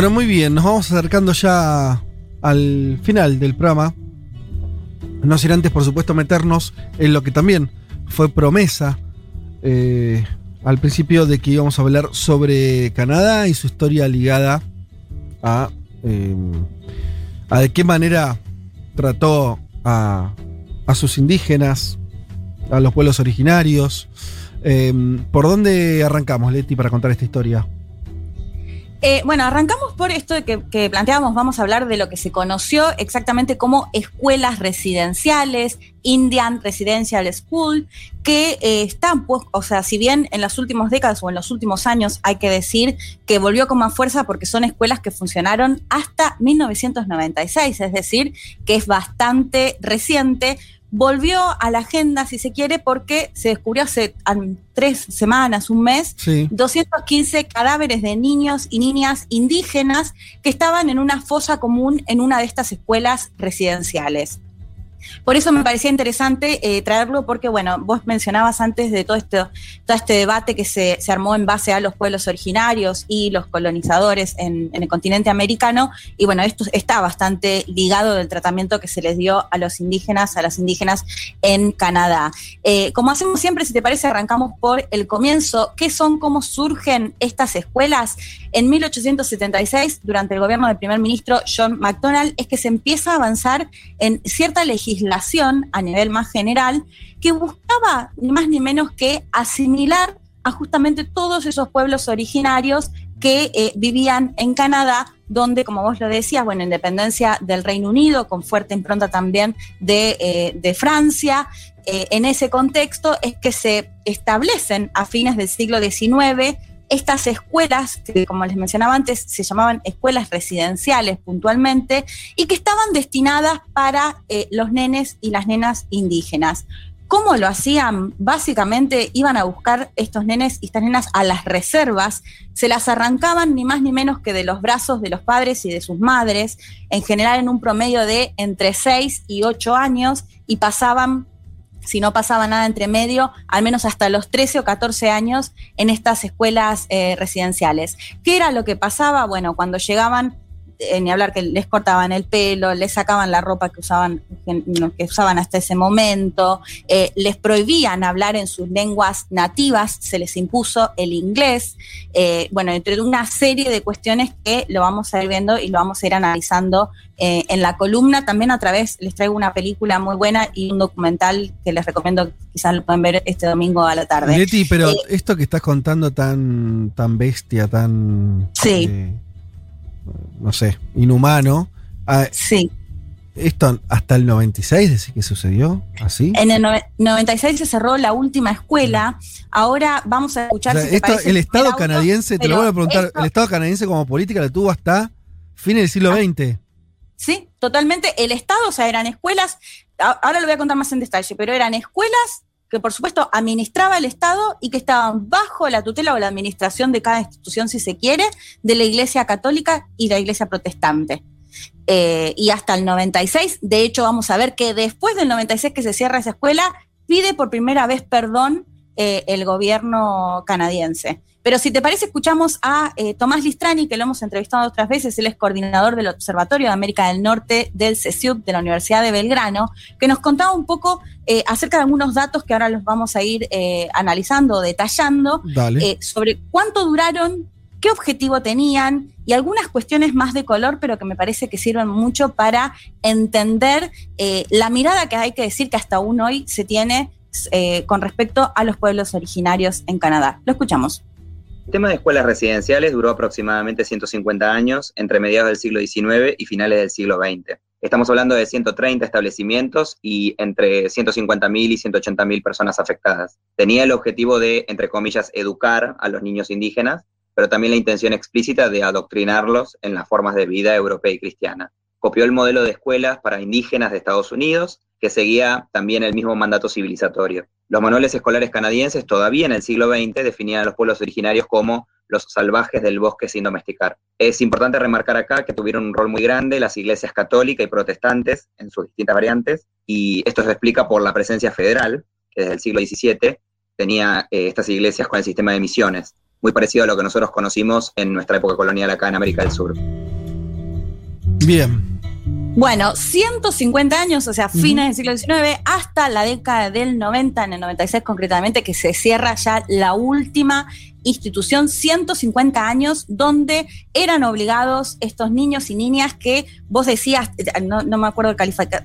Bueno, muy bien, nos vamos acercando ya al final del programa. No sin antes, por supuesto, meternos en lo que también fue promesa eh, al principio de que íbamos a hablar sobre Canadá y su historia ligada a, eh, a de qué manera trató a, a sus indígenas, a los pueblos originarios. Eh, ¿Por dónde arrancamos, Leti, para contar esta historia? Eh, bueno, arrancamos por esto de que, planteábamos, vamos a hablar de lo que se conoció exactamente como escuelas residenciales, Indian Residential School, que eh, están, pues, o sea, si bien en las últimas décadas o en los últimos años hay que decir que volvió con más fuerza porque son escuelas que funcionaron hasta 1996, es decir, que es bastante reciente, volvió a la agenda, si se quiere, porque se descubrió hace tres semanas, un mes, Sí. 215 cadáveres de niños y niñas indígenas que estaban en una fosa común en una de estas escuelas residenciales. Por eso me parecía interesante eh, traerlo porque, bueno, vos mencionabas antes de todo, esto, todo este debate que se, se, armó en base a los pueblos originarios y los colonizadores en, en, el continente americano, y bueno, esto está bastante ligado del tratamiento que se les dio a los indígenas, a las indígenas en Canadá. Eh, como hacemos siempre, si te parece, arrancamos por el comienzo. ¿Qué son, cómo surgen estas escuelas? En 1876, durante el gobierno del primer ministro John MacDonald, es que se empieza a avanzar en cierta legislación a nivel más general que buscaba ni más ni menos que asimilar a justamente todos esos pueblos originarios que eh, vivían en Canadá, donde, como vos lo decías, bueno, independencia del Reino Unido, con fuerte impronta también de, eh, de Francia. Eh, en ese contexto es que se establecen a fines del siglo XIX estas escuelas, que como les mencionaba antes, se llamaban escuelas residenciales puntualmente, y que estaban destinadas para eh, los nenes y las nenas indígenas. ¿Cómo lo hacían? Básicamente iban a buscar estos nenes y estas nenas a las reservas, se las arrancaban ni más ni menos que de los brazos de los padres y de sus madres, en general en un promedio de entre 6 y 8 años, y pasaban si no pasaba nada entre medio, al menos hasta los 13 o 14 años en estas escuelas eh, residenciales. ¿Qué era lo que pasaba? Bueno, cuando llegaban, eh, ni hablar que les cortaban el pelo, les sacaban la ropa que usaban, que usaban hasta ese momento, eh, les prohibían hablar en sus lenguas nativas, se les impuso el inglés, eh, bueno, entre una serie de cuestiones que lo vamos a ir viendo y lo vamos a ir analizando en la columna. También a través les traigo una película muy buena y un documental que les recomiendo, quizás lo pueden ver este domingo a la tarde. Leti, pero esto que estás contando tan, tan bestia, tan... Sí. No sé, inhumano. Ah, sí. ¿Esto hasta el 96 decís que sucedió? ¿Así? En el no 96 se cerró la última escuela. Ahora vamos a escuchar. O sea, si esto, el Estado canadiense, te lo voy a preguntar, esto, el Estado canadiense como política lo tuvo hasta fines del siglo XX. Sí, totalmente. El Estado, o sea, eran escuelas, ahora lo voy a contar más en detalle, pero eran escuelas que por supuesto administraba el Estado y que estaban bajo la tutela o la administración de cada institución, si se quiere, de la Iglesia Católica y la Iglesia Protestante. Eh, y hasta el 96, de hecho vamos a ver que después del 96 que se cierra esa escuela, pide por primera vez perdón eh, el gobierno canadiense. Pero si te parece, escuchamos a eh, Tomás Listrani, que lo hemos entrevistado otras veces, él es coordinador del Observatorio de América del Norte del CESIUB de la Universidad de Belgrano, que nos contaba un poco eh, acerca de algunos datos que ahora los vamos a ir eh, analizando, detallando, eh, sobre cuánto duraron, qué objetivo tenían y algunas cuestiones más de color, pero que me parece que sirven mucho para entender eh, la mirada que hay que decir que hasta aún hoy se tiene con respecto a los pueblos originarios en Canadá. Lo escuchamos. El tema de escuelas residenciales duró aproximadamente 150 años, entre mediados del siglo XIX y finales del siglo XX. Estamos hablando de 130 establecimientos y entre 150.000 y 180.000 personas afectadas. Tenía el objetivo de, entre comillas, educar a los niños indígenas, pero también la intención explícita de adoctrinarlos en las formas de vida europea y cristiana. Copió el modelo de escuelas para indígenas de Estados Unidos, que seguía también el mismo mandato civilizatorio. Los manuales escolares canadienses todavía en el siglo XX definían a los pueblos originarios como los salvajes del bosque sin domesticar. Es importante remarcar acá que tuvieron un rol muy grande las iglesias católicas y protestantes en sus distintas variantes, y esto se explica por la presencia federal, que desde el siglo XVII tenía eh, estas iglesias con el sistema de misiones, muy parecido a lo que nosotros conocimos en nuestra época colonial acá en América del Sur. Bien. Bueno, 150 años, o sea, fines del siglo XIX, hasta la década del 90, en el 96 concretamente, que se cierra ya la última institución 150 años donde eran obligados estos niños y niñas que vos decías, no, me acuerdo el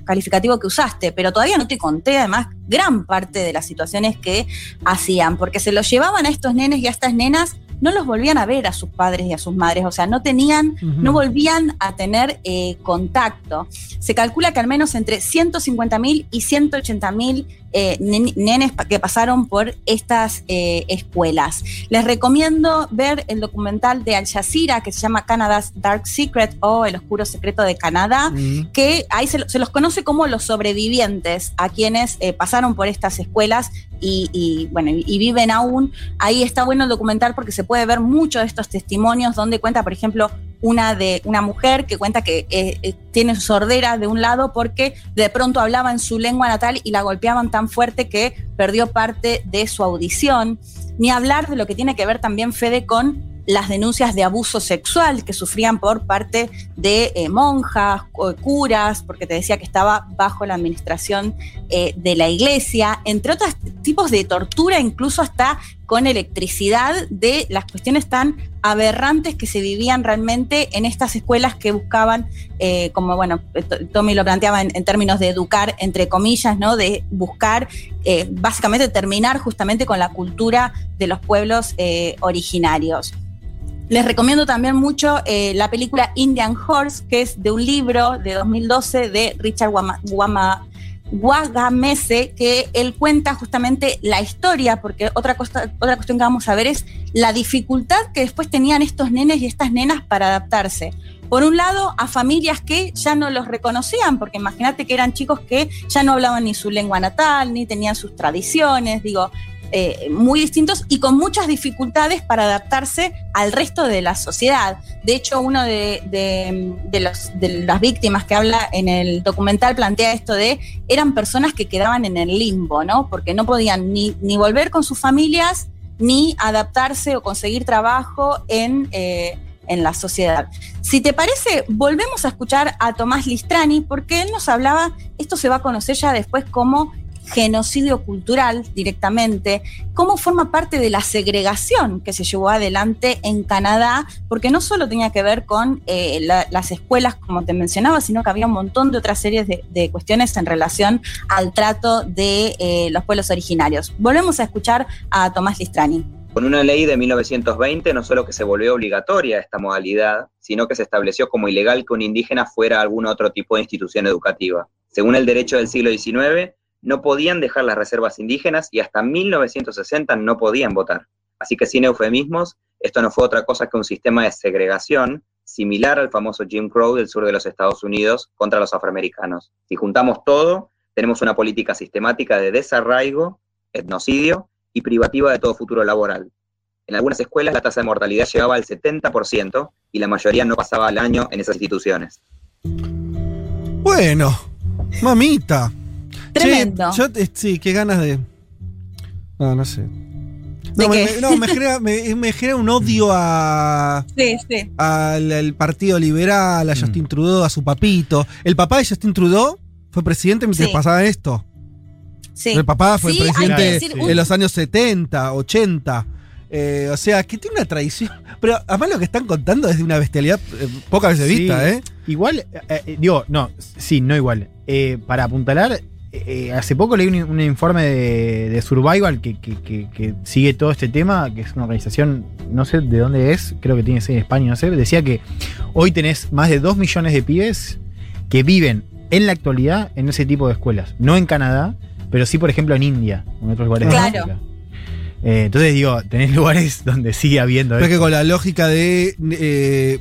calificativo que usaste, pero todavía no te conté además gran parte de las situaciones que hacían, porque se los llevaban a estos nenes y a estas nenas no los volvían a ver a sus padres y a sus madres, o sea, no tenían, no volvían a tener eh, contacto. Se calcula que al menos entre 150.000 y 180.000 eh, nenes que pasaron por estas eh, escuelas. Les recomiendo ver el documental de Al Jazeera que se llama Canada's Dark Secret o El Oscuro Secreto de Canadá, que ahí se, los conoce como los sobrevivientes a quienes pasaron por estas escuelas y, bueno, y viven aún. Ahí está bueno el documental porque se puede ver muchos de estos testimonios donde cuenta, por ejemplo, una de una mujer que cuenta que eh, eh, tiene sordera de un lado porque de pronto hablaba en su lengua natal y la golpeaban tan fuerte que perdió parte de su audición. Ni hablar de lo que tiene que ver también Fede con las denuncias de abuso sexual que sufrían por parte de eh, monjas, curas, porque te decía que estaba bajo la administración eh, de la iglesia, entre otros tipos de tortura, incluso hasta con electricidad, de las cuestiones tan aberrantes que se vivían realmente en estas escuelas que buscaban, eh, como bueno, Tommy lo planteaba en, términos de educar, entre comillas, ¿no? De buscar básicamente terminar justamente con la cultura de los pueblos originarios. Les recomiendo también mucho eh, la película Indian Horse, que es de un libro de 2012 de Richard Guagamese, que él cuenta justamente la historia, porque otra, cosa, otra cuestión que vamos a ver es la dificultad que después tenían estos nenes y estas nenas para adaptarse. Por un lado, a familias que ya no los reconocían, porque imagínate que eran chicos que ya no hablaban ni su lengua natal, ni tenían sus tradiciones, digo, eh, muy distintos y con muchas dificultades para adaptarse al resto de la sociedad. De hecho, uno de, las víctimas que habla en el documental plantea esto de eran personas que quedaban en el limbo, ¿no? Porque no podían ni, volver con sus familias ni adaptarse o conseguir trabajo en, eh, en la sociedad. Si te parece, volvemos a escuchar a Tomás Listrani porque él nos hablaba, esto se va a conocer ya después como genocidio cultural directamente, cómo forma parte de la segregación que se llevó adelante en Canadá, porque no solo tenía que ver con eh, las escuelas, como te mencionaba, sino que había un montón de otras series de, cuestiones en relación al trato de eh, los pueblos originarios. Volvemos a escuchar a Tomás Listrani. Con una ley de 1920 no solo que se volvió obligatoria esta modalidad, sino que se estableció como ilegal que un indígena fuera algún otro tipo de institución educativa. Según el derecho del siglo XIX, no podían dejar las reservas indígenas y hasta 1960 no podían votar. Así que sin eufemismos, esto no fue otra cosa que un sistema de segregación similar al famoso Jim Crow del sur de los Estados Unidos contra los afroamericanos. Si juntamos todo, tenemos una política sistemática de desarraigo, etnocidio y privativa de todo futuro laboral. En algunas escuelas la tasa de mortalidad llegaba al 70% y la mayoría no pasaba el año en esas instituciones. Bueno, mamita. Tremendo. yo, sí, qué ganas de. No, no sé. No, me, genera, un odio a. Sí, sí. Al, Partido Liberal, a mm. Justin Trudeau, a su papito. El papá de Justin Trudeau fue presidente mientras pasaba esto. Sí. El papá fue presidente en los años 70, 80. Eh, o sea, que tiene una tradición. Pero además lo que están contando es de una bestialidad eh, pocas veces vista, ¿eh? Igual, eh, digo, no, sí, no igual. para apuntalar, eh, hace poco leí un, informe de, Survival que, sigue todo este tema, que es una organización, no sé de dónde es, creo que tiene que ser en España, no sé, decía que hoy tenés más de 2 millones de pibes que viven en la actualidad en ese tipo de escuelas. No en Canadá, pero sí, por ejemplo, en India, en otros lugares Claro. de África. Eh, entonces digo, tenés lugares donde sigue habiendo Pero es que esto. con la lógica de eh,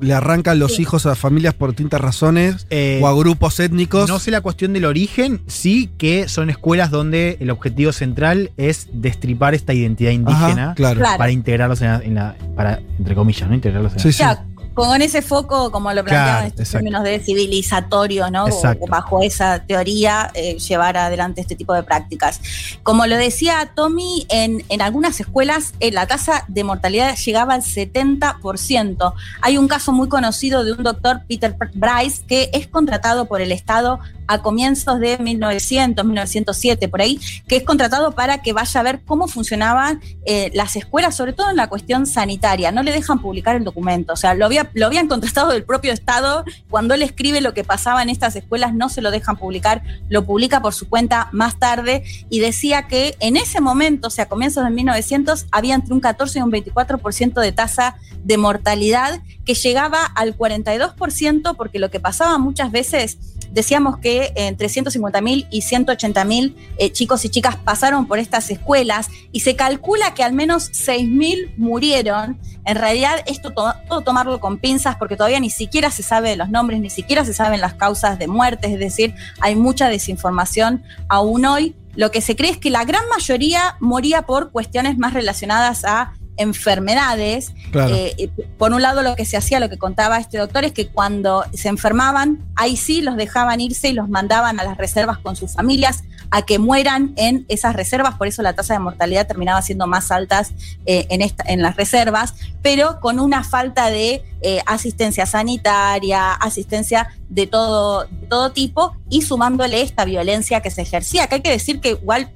le arrancan los Sí. hijos a familias por distintas razones Eh, o a grupos étnicos. No sé la cuestión del origen, sí que son escuelas donde el objetivo central es destripar esta identidad indígena Ajá, claro. Claro. para integrarlos en la, en la- para, entre comillas, ¿no? Integrarlos en la- Sí, sí. Ya, con ese foco, como lo planteaban Claro, estos exacto. términos de civilizatorio, ¿no? Exacto. bajo esa teoría, eh, llevar adelante este tipo de prácticas. Como lo decía Tommy, en, en algunas escuelas eh, la tasa de mortalidad llegaba al 70%. Hay un caso muy conocido de un doctor, Peter Bryce, que es contratado por el Estado a comienzos de 1900, 1907, por ahí, que es contratado para que vaya a ver cómo funcionaban eh, las escuelas, sobre todo en la cuestión sanitaria. No le dejan publicar el documento. O sea, lo, había, lo habían contratado del propio Estado. Cuando él escribe lo que pasaba en estas escuelas, no se lo dejan publicar. Lo publica por su cuenta más tarde y decía que en ese momento, o sea, a comienzos de 1900, había entre un 14 y un 24% de tasa de mortalidad que llegaba al 42%, porque lo que pasaba muchas veces decíamos que entre 150 mil y 180 mil eh, chicos y chicas pasaron por estas escuelas y se calcula que al menos 6 mil murieron. En realidad, esto to todo tomarlo con pinzas porque todavía ni siquiera se sabe de los nombres, ni siquiera se saben las causas de muerte, es decir, hay mucha desinformación aún hoy. Lo que se cree es que la gran mayoría moría por cuestiones más relacionadas a enfermedades. Claro. Eh, por un lado, lo que se hacía, lo que contaba este doctor, es que cuando se enfermaban, ahí sí los dejaban irse y los mandaban a las reservas con sus familias a que mueran en esas reservas, por eso la tasa de mortalidad terminaba siendo más altas eh, en, esta, en las reservas, pero con una falta de eh, asistencia sanitaria, asistencia de todo, de todo tipo y sumándole esta violencia que se ejercía, que hay que decir que igual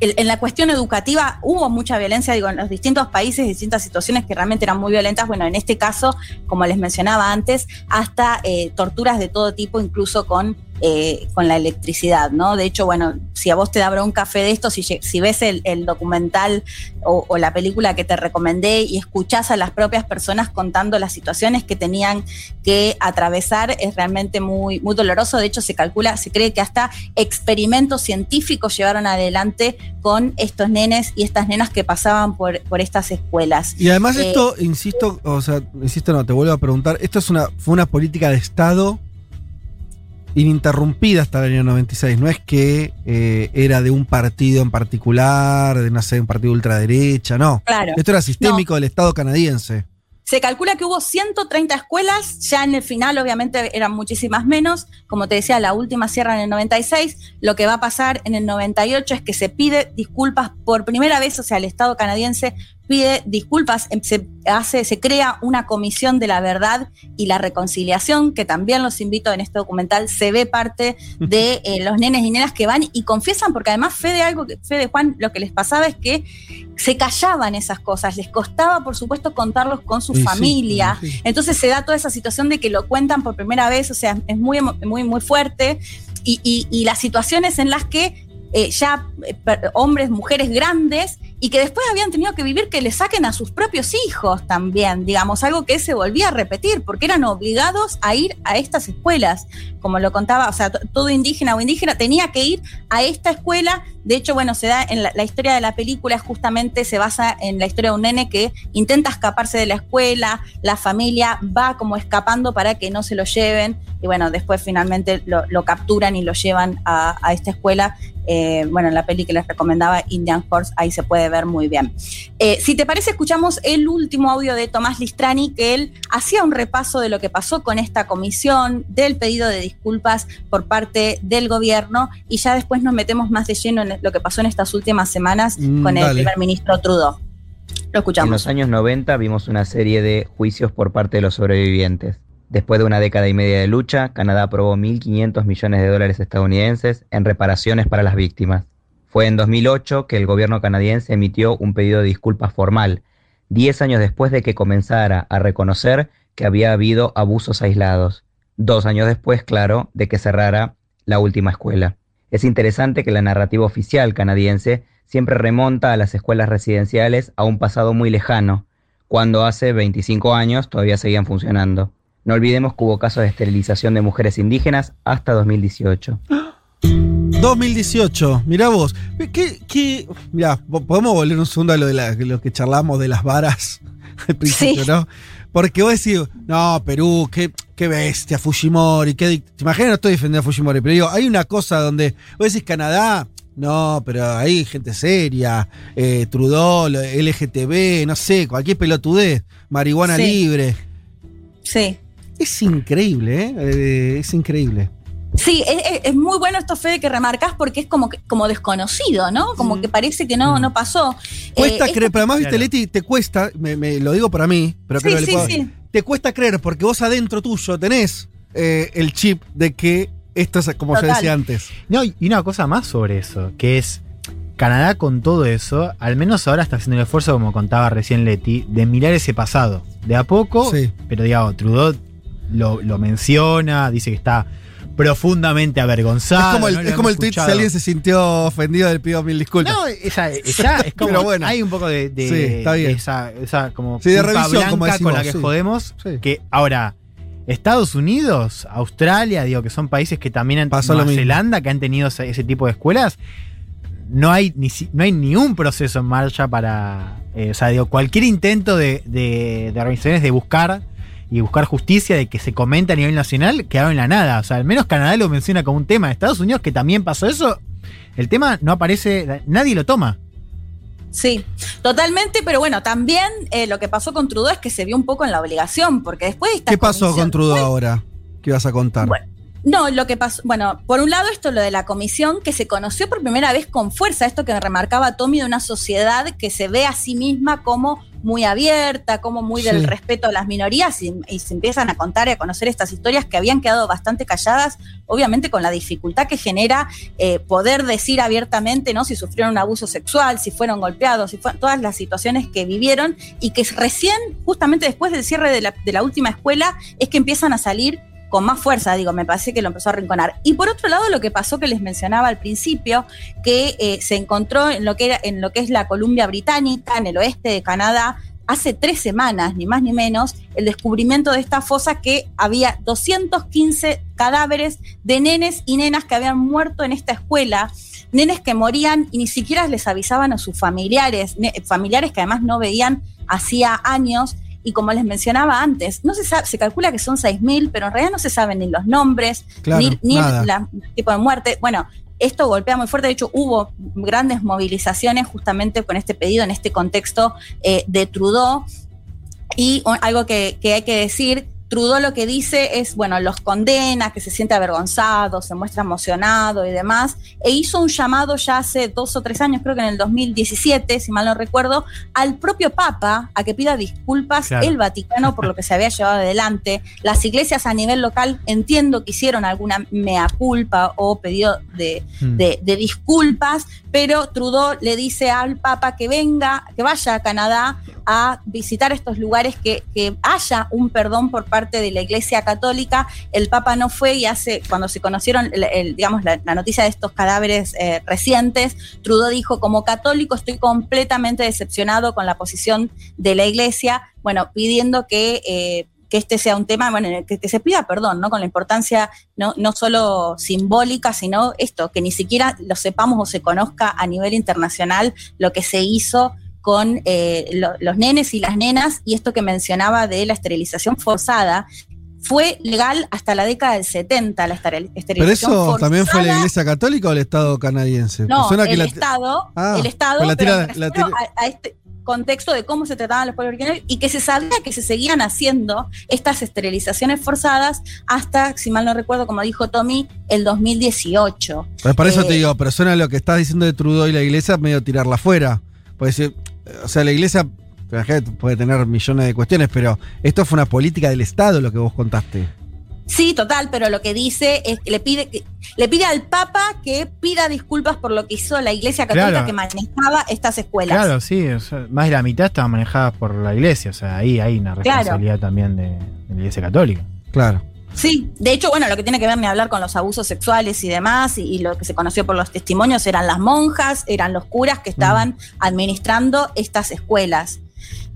en la cuestión educativa hubo mucha violencia, digo, en los distintos países, distintas situaciones que realmente eran muy violentas. Bueno, en este caso, como les mencionaba antes, hasta eh, torturas de todo tipo, incluso con, eh, con la electricidad, ¿no? De hecho, bueno, si a vos te da bronca fe de esto, si, si ves el, el documental o, o, la película que te recomendé y escuchás a las propias personas contando las situaciones que tenían que atravesar, es realmente muy, muy doloroso. De hecho, se calcula, se cree que hasta experimentos científicos llevaron adelante con estos nenes y estas nenas que pasaban por, por estas escuelas. Y además eh, esto, insisto, o sea, insisto, no, te vuelvo a preguntar, esto es una, fue una política de Estado ininterrumpida hasta el año 96, no es que eh, era de un partido en particular, de no sé, un partido ultraderecha, no. Claro. Esto era sistémico no. del Estado canadiense. Se calcula que hubo 130 escuelas, ya en el final obviamente eran muchísimas menos, como te decía, la última cierra en el 96, lo que va a pasar en el 98 es que se pide disculpas por primera vez, o sea, el Estado canadiense pide disculpas, se, hace, se crea una comisión de la verdad y la reconciliación, que también los invito en este documental, se ve parte de eh, los nenes y nenas que van y confiesan, porque además Fede, algo que, Fede Juan, lo que les pasaba es que se callaban esas cosas, les costaba por supuesto contarlos con su Sí, familia, sí, sí. entonces se da toda esa situación de que lo cuentan por primera vez, o sea, es muy, muy, muy fuerte, y, y- y las situaciones en las que eh, ya eh, hombres, mujeres grandes, y que después habían tenido que vivir que le saquen a sus propios hijos también, digamos, algo que se volvía a repetir, porque eran obligados a ir a estas escuelas, como lo contaba, o sea, to- todo indígena o indígena tenía que ir a esta escuela, de hecho, bueno, se da en la, historia de la película, justamente se basa en la historia de un nene que intenta escaparse de la escuela, la familia va como escapando para que no se lo lleven, y bueno, después finalmente lo, capturan y lo llevan a, a esta escuela. Eh, bueno, en la peli que les recomendaba, Indian Horse, ahí se puede ver muy bien. Eh, si te parece, escuchamos el último audio de Tomás Listrani, que él hacía un repaso de lo que pasó con esta comisión, del pedido de disculpas por parte del gobierno, y ya después nos metemos más de lleno en lo que pasó en estas últimas semanas Mm, con el dale. primer ministro Trudeau. Lo En escuchamos. los años 90 vimos una serie de juicios por parte de los sobrevivientes. Después de una década y media de lucha, Canadá aprobó 1.500 millones de dólares estadounidenses en reparaciones para las víctimas. Fue en 2008 que el gobierno canadiense emitió un pedido de disculpas formal, 10 años después de que comenzara a reconocer que había habido abusos aislados. Dos años después, claro, de que cerrara la última escuela. Es interesante que la narrativa oficial canadiense siempre remonta a las escuelas residenciales a un pasado muy lejano, cuando hace 25 años todavía seguían funcionando. No olvidemos que hubo casos de esterilización de mujeres indígenas hasta 2018. 2018, mirá vos. ¿Qué, qué, mirá, podemos volver un segundo a lo, de la- lo que charlamos de las varas al principio, Sí. ¿no? Porque vos decís, no, Perú, qué, qué bestia, Fujimori, qué Te imaginas, no estoy defendiendo a Fujimori, pero digo, hay una cosa donde vos decís Canadá, no, pero hay gente seria, eh, Trudeau, LGTB, no sé, cualquier pelotudez, marihuana Sí. libre. Sí. Es increíble, ¿eh? Eh, Es increíble. Sí, es, es- es muy bueno esto, Fede, que remarcas porque es como, que- como desconocido, ¿no? Como Mm. que parece que no, Mm. no pasó. Cuesta Eh, esto- creer, pero además, viste, Claro. Leti, te cuesta, me, me- lo digo para mí, pero creo Sí, que sí, sí. te cuesta creer porque vos adentro tuyo tenés eh, el chip de que esto es como yo decía antes. No, y una cosa más sobre eso, que es Canadá con todo eso, al menos ahora está haciendo el esfuerzo, como contaba recién Leti, de mirar ese pasado. De a poco, Sí. pero digamos, Trudeau lo, lo menciona, dice que está profundamente avergonzado. es como el, ¿no? Es como el tweet, si alguien se sintió ofendido, le pido mil disculpas. No, esa, esa es como. Pero bueno. Hay un poco de, de- Sí, está bien. de esa, esa como Sí, de revisión, como blanca con la decimos, que sí. jodemos. Que ahora, Estados Unidos, Australia, digo que son países que también han Pasó lo Nueva mismo. Zelanda, que han tenido ese, ese tipo de escuelas. No hay ni no hay ni un proceso en marcha para. eh, o sea, digo, cualquier intento de, de- de organizaciones de buscar y buscar justicia, de que se comenta a nivel nacional, quedaron en la nada. O sea, al menos Canadá lo menciona como un tema. Estados Unidos, que también pasó eso, el tema no aparece, nadie lo toma. Sí, totalmente, pero bueno, también eh, lo que pasó con Trudeau es que se vio un poco en la obligación, porque después de esta ¿Qué pasó con Trudeau ahora? ¿Qué ibas a contar? Bueno, No, lo que pasó, bueno, por un lado esto lo de la comisión que se conoció por primera vez con fuerza, esto que remarcaba Tommy de una sociedad que se ve a sí misma como muy abierta, como muy del Sí. respeto a las minorías y, y se empiezan a contar y a conocer estas historias que habían quedado bastante calladas, obviamente con la dificultad que genera eh, poder decir abiertamente, ¿no? Si sufrieron un abuso sexual, si fueron golpeados, si fue, todas las situaciones que vivieron y que recién, justamente después del cierre de la, de la última escuela, es que empiezan a salir con más fuerza, digo, me parece que lo empezó a arrinconar. Y por otro lado, lo que pasó que les mencionaba al principio, que eh, se encontró en lo que, era, en lo que es la Columbia Británica, en el oeste de Canadá, hace tres semanas, ni más ni menos, el descubrimiento de esta fosa que había 215 cadáveres de nenes y nenas que habían muerto en esta escuela, nenes que morían y ni siquiera les avisaban a sus familiares, familiares que además no veían hacía años. Y como les mencionaba antes, no se sabe, se calcula que son 6.000, pero en realidad no se saben ni los nombres, Claro, ni, el la- tipo de muerte. Bueno, esto golpea muy fuerte. De hecho, hubo grandes movilizaciones justamente con este pedido, en este contexto eh, de Trudeau. Y algo que, que hay que decir, Trudeau lo que dice es, bueno, los condena, que se siente avergonzado, se muestra emocionado y demás, e hizo un llamado ya hace dos o tres años, creo que en el 2017, si mal no recuerdo, al propio Papa a que pida disculpas Claro. el Vaticano por lo que se había llevado adelante. Las iglesias a nivel local entiendo que hicieron alguna mea culpa o pedido de, Mm. de, de disculpas, pero Trudeau le dice al Papa que venga, que vaya a Canadá a visitar estos lugares, que, que haya un perdón por parte de la Iglesia Católica. El Papa no fue y hace, cuando se conocieron, el- digamos, la, noticia de estos cadáveres eh, recientes, Trudeau dijo, como católico estoy completamente decepcionado con la posición de la Iglesia, bueno, pidiendo que... eh, que este sea un tema, bueno, que, que se pida perdón, ¿no? Con la importancia no, no solo simbólica, sino esto, que ni siquiera lo sepamos o se conozca a nivel internacional lo que se hizo con eh, lo- los nenes y las nenas y esto que mencionaba de la esterilización forzada. Fue legal hasta la década del 70 la esteril- ¿Pero esterilización eso forzada. también fue la Iglesia Católica o el Estado canadiense? No, que el Estado, Ah, el Estado, pues la pero tira- me la refiero tira- a, a este contexto de cómo se trataban los pueblos originarios y que se sabía que se seguían haciendo estas esterilizaciones forzadas hasta, si mal no recuerdo, como dijo Tommy, el 2018. Pues por eso Eh, te digo, pero suena lo que estás diciendo de Trudeau y la iglesia medio tirarla afuera. Puede ser, o sea, la iglesia puede tener millones de cuestiones, pero esto fue una política del Estado lo que vos contaste. Sí, total, pero lo que dice es que le pide, que- le pide al Papa que pida disculpas por lo que hizo la Iglesia Católica Claro. que manejaba estas escuelas. Claro, sí, o sea, más de la mitad estaban manejadas por la iglesia, o sea, ahí hay una Claro. responsabilidad también de, de la iglesia católica. Claro. Sí, de hecho, bueno, lo que tiene que ver ni hablar con los abusos sexuales y demás, y, y lo que se conoció por los testimonios eran las monjas, eran los curas que estaban administrando estas escuelas.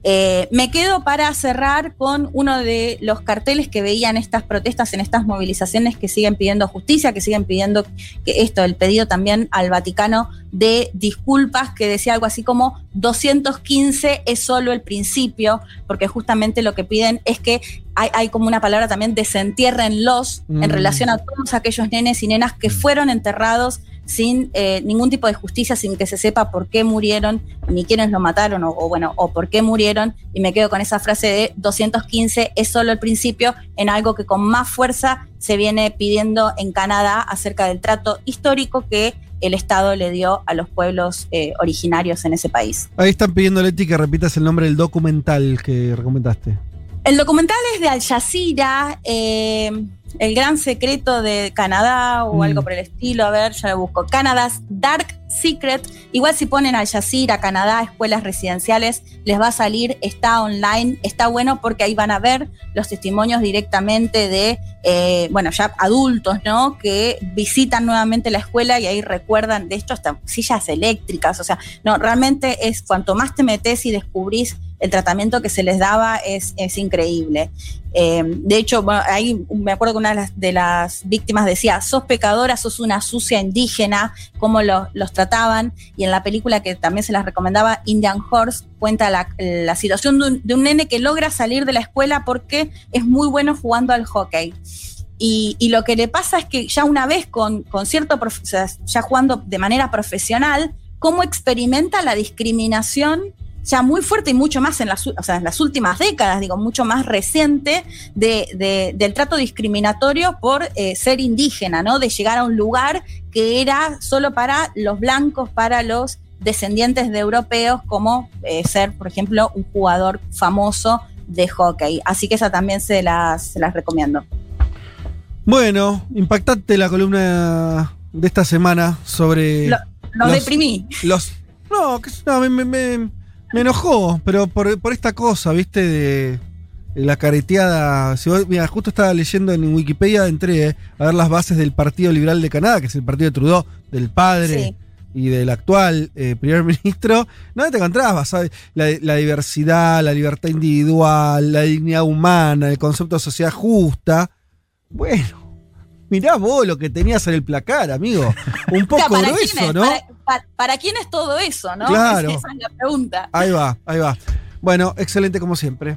Eh, me quedo para cerrar con uno de los carteles que veían estas protestas, en estas movilizaciones que siguen pidiendo justicia, que siguen pidiendo que esto, el pedido también al Vaticano de disculpas, que decía algo así como 215 es solo el principio, porque justamente lo que piden es que hay, hay como una palabra también, desentierrenlos Mm. en relación a todos aquellos nenes y nenas que fueron enterrados sin eh, ningún tipo de justicia, sin que se sepa por qué murieron, ni quiénes lo mataron, o, o bueno, o por qué murieron. Y me quedo con esa frase de 215 es solo el principio en algo que con más fuerza se viene pidiendo en Canadá acerca del trato histórico que el Estado le dio a los pueblos eh, originarios en ese país. Ahí están pidiendo, Leti, que repitas el nombre del documental que recomendaste. El documental es de Al Jazeera, eh, El gran secreto de Canadá o Mm. algo por el estilo. A ver, ya lo busco. Canada's Dark Secret. Igual si ponen Al Jazeera, Canadá, escuelas residenciales, les va a salir, está online, está bueno porque ahí van a ver los testimonios directamente de, eh, bueno, ya adultos, ¿no? Que visitan nuevamente la escuela y ahí recuerdan, de hecho, hasta sillas eléctricas. O sea, no, realmente es cuanto más te metes y descubrís el tratamiento que se les daba es, es increíble. Eh, de hecho, ahí me acuerdo que una de las, de las víctimas decía, sos pecadora, sos una sucia indígena, cómo lo- los trataban. Y en la película que también se las recomendaba, Indian Horse, cuenta la, la situación de un, de nene que logra salir de la escuela porque es muy bueno jugando al hockey. Y, lo que le pasa es que ya una vez con, con cierto, ya jugando de manera profesional, cómo experimenta la discriminación ya muy fuerte y mucho más en las, o sea, en las últimas décadas, digo, mucho más reciente de, de- del trato discriminatorio por eh, ser indígena, ¿no? De llegar a un lugar que era solo para los blancos, para los descendientes de europeos, como eh, ser, por ejemplo, un jugador famoso de hockey. Así que esa también se las, se las recomiendo. Bueno, impactante la columna de esta semana sobre Lo- Los, Los- deprimí. los. No, que- no, me, me- me- me enojó, pero por, por esta cosa, viste, de, de la careteada. Si vos- mira, justo estaba leyendo en Wikipedia, entré eh, a ver las bases del Partido Liberal de Canadá, que es el partido de Trudeau, del padre. Sí. y del actual eh, primer ministro, no te encontrabas, ¿sabes? La, la diversidad, la libertad individual, la dignidad humana, el concepto de sociedad justa. Bueno, mirá vos lo que tenías en el placar, amigo. Un poco ¿para quién grueso, es? ¿no? ¿Para, para- para quién es todo eso, no? Claro. Esa es la pregunta. Ahí va, ahí va. Bueno, excelente como siempre.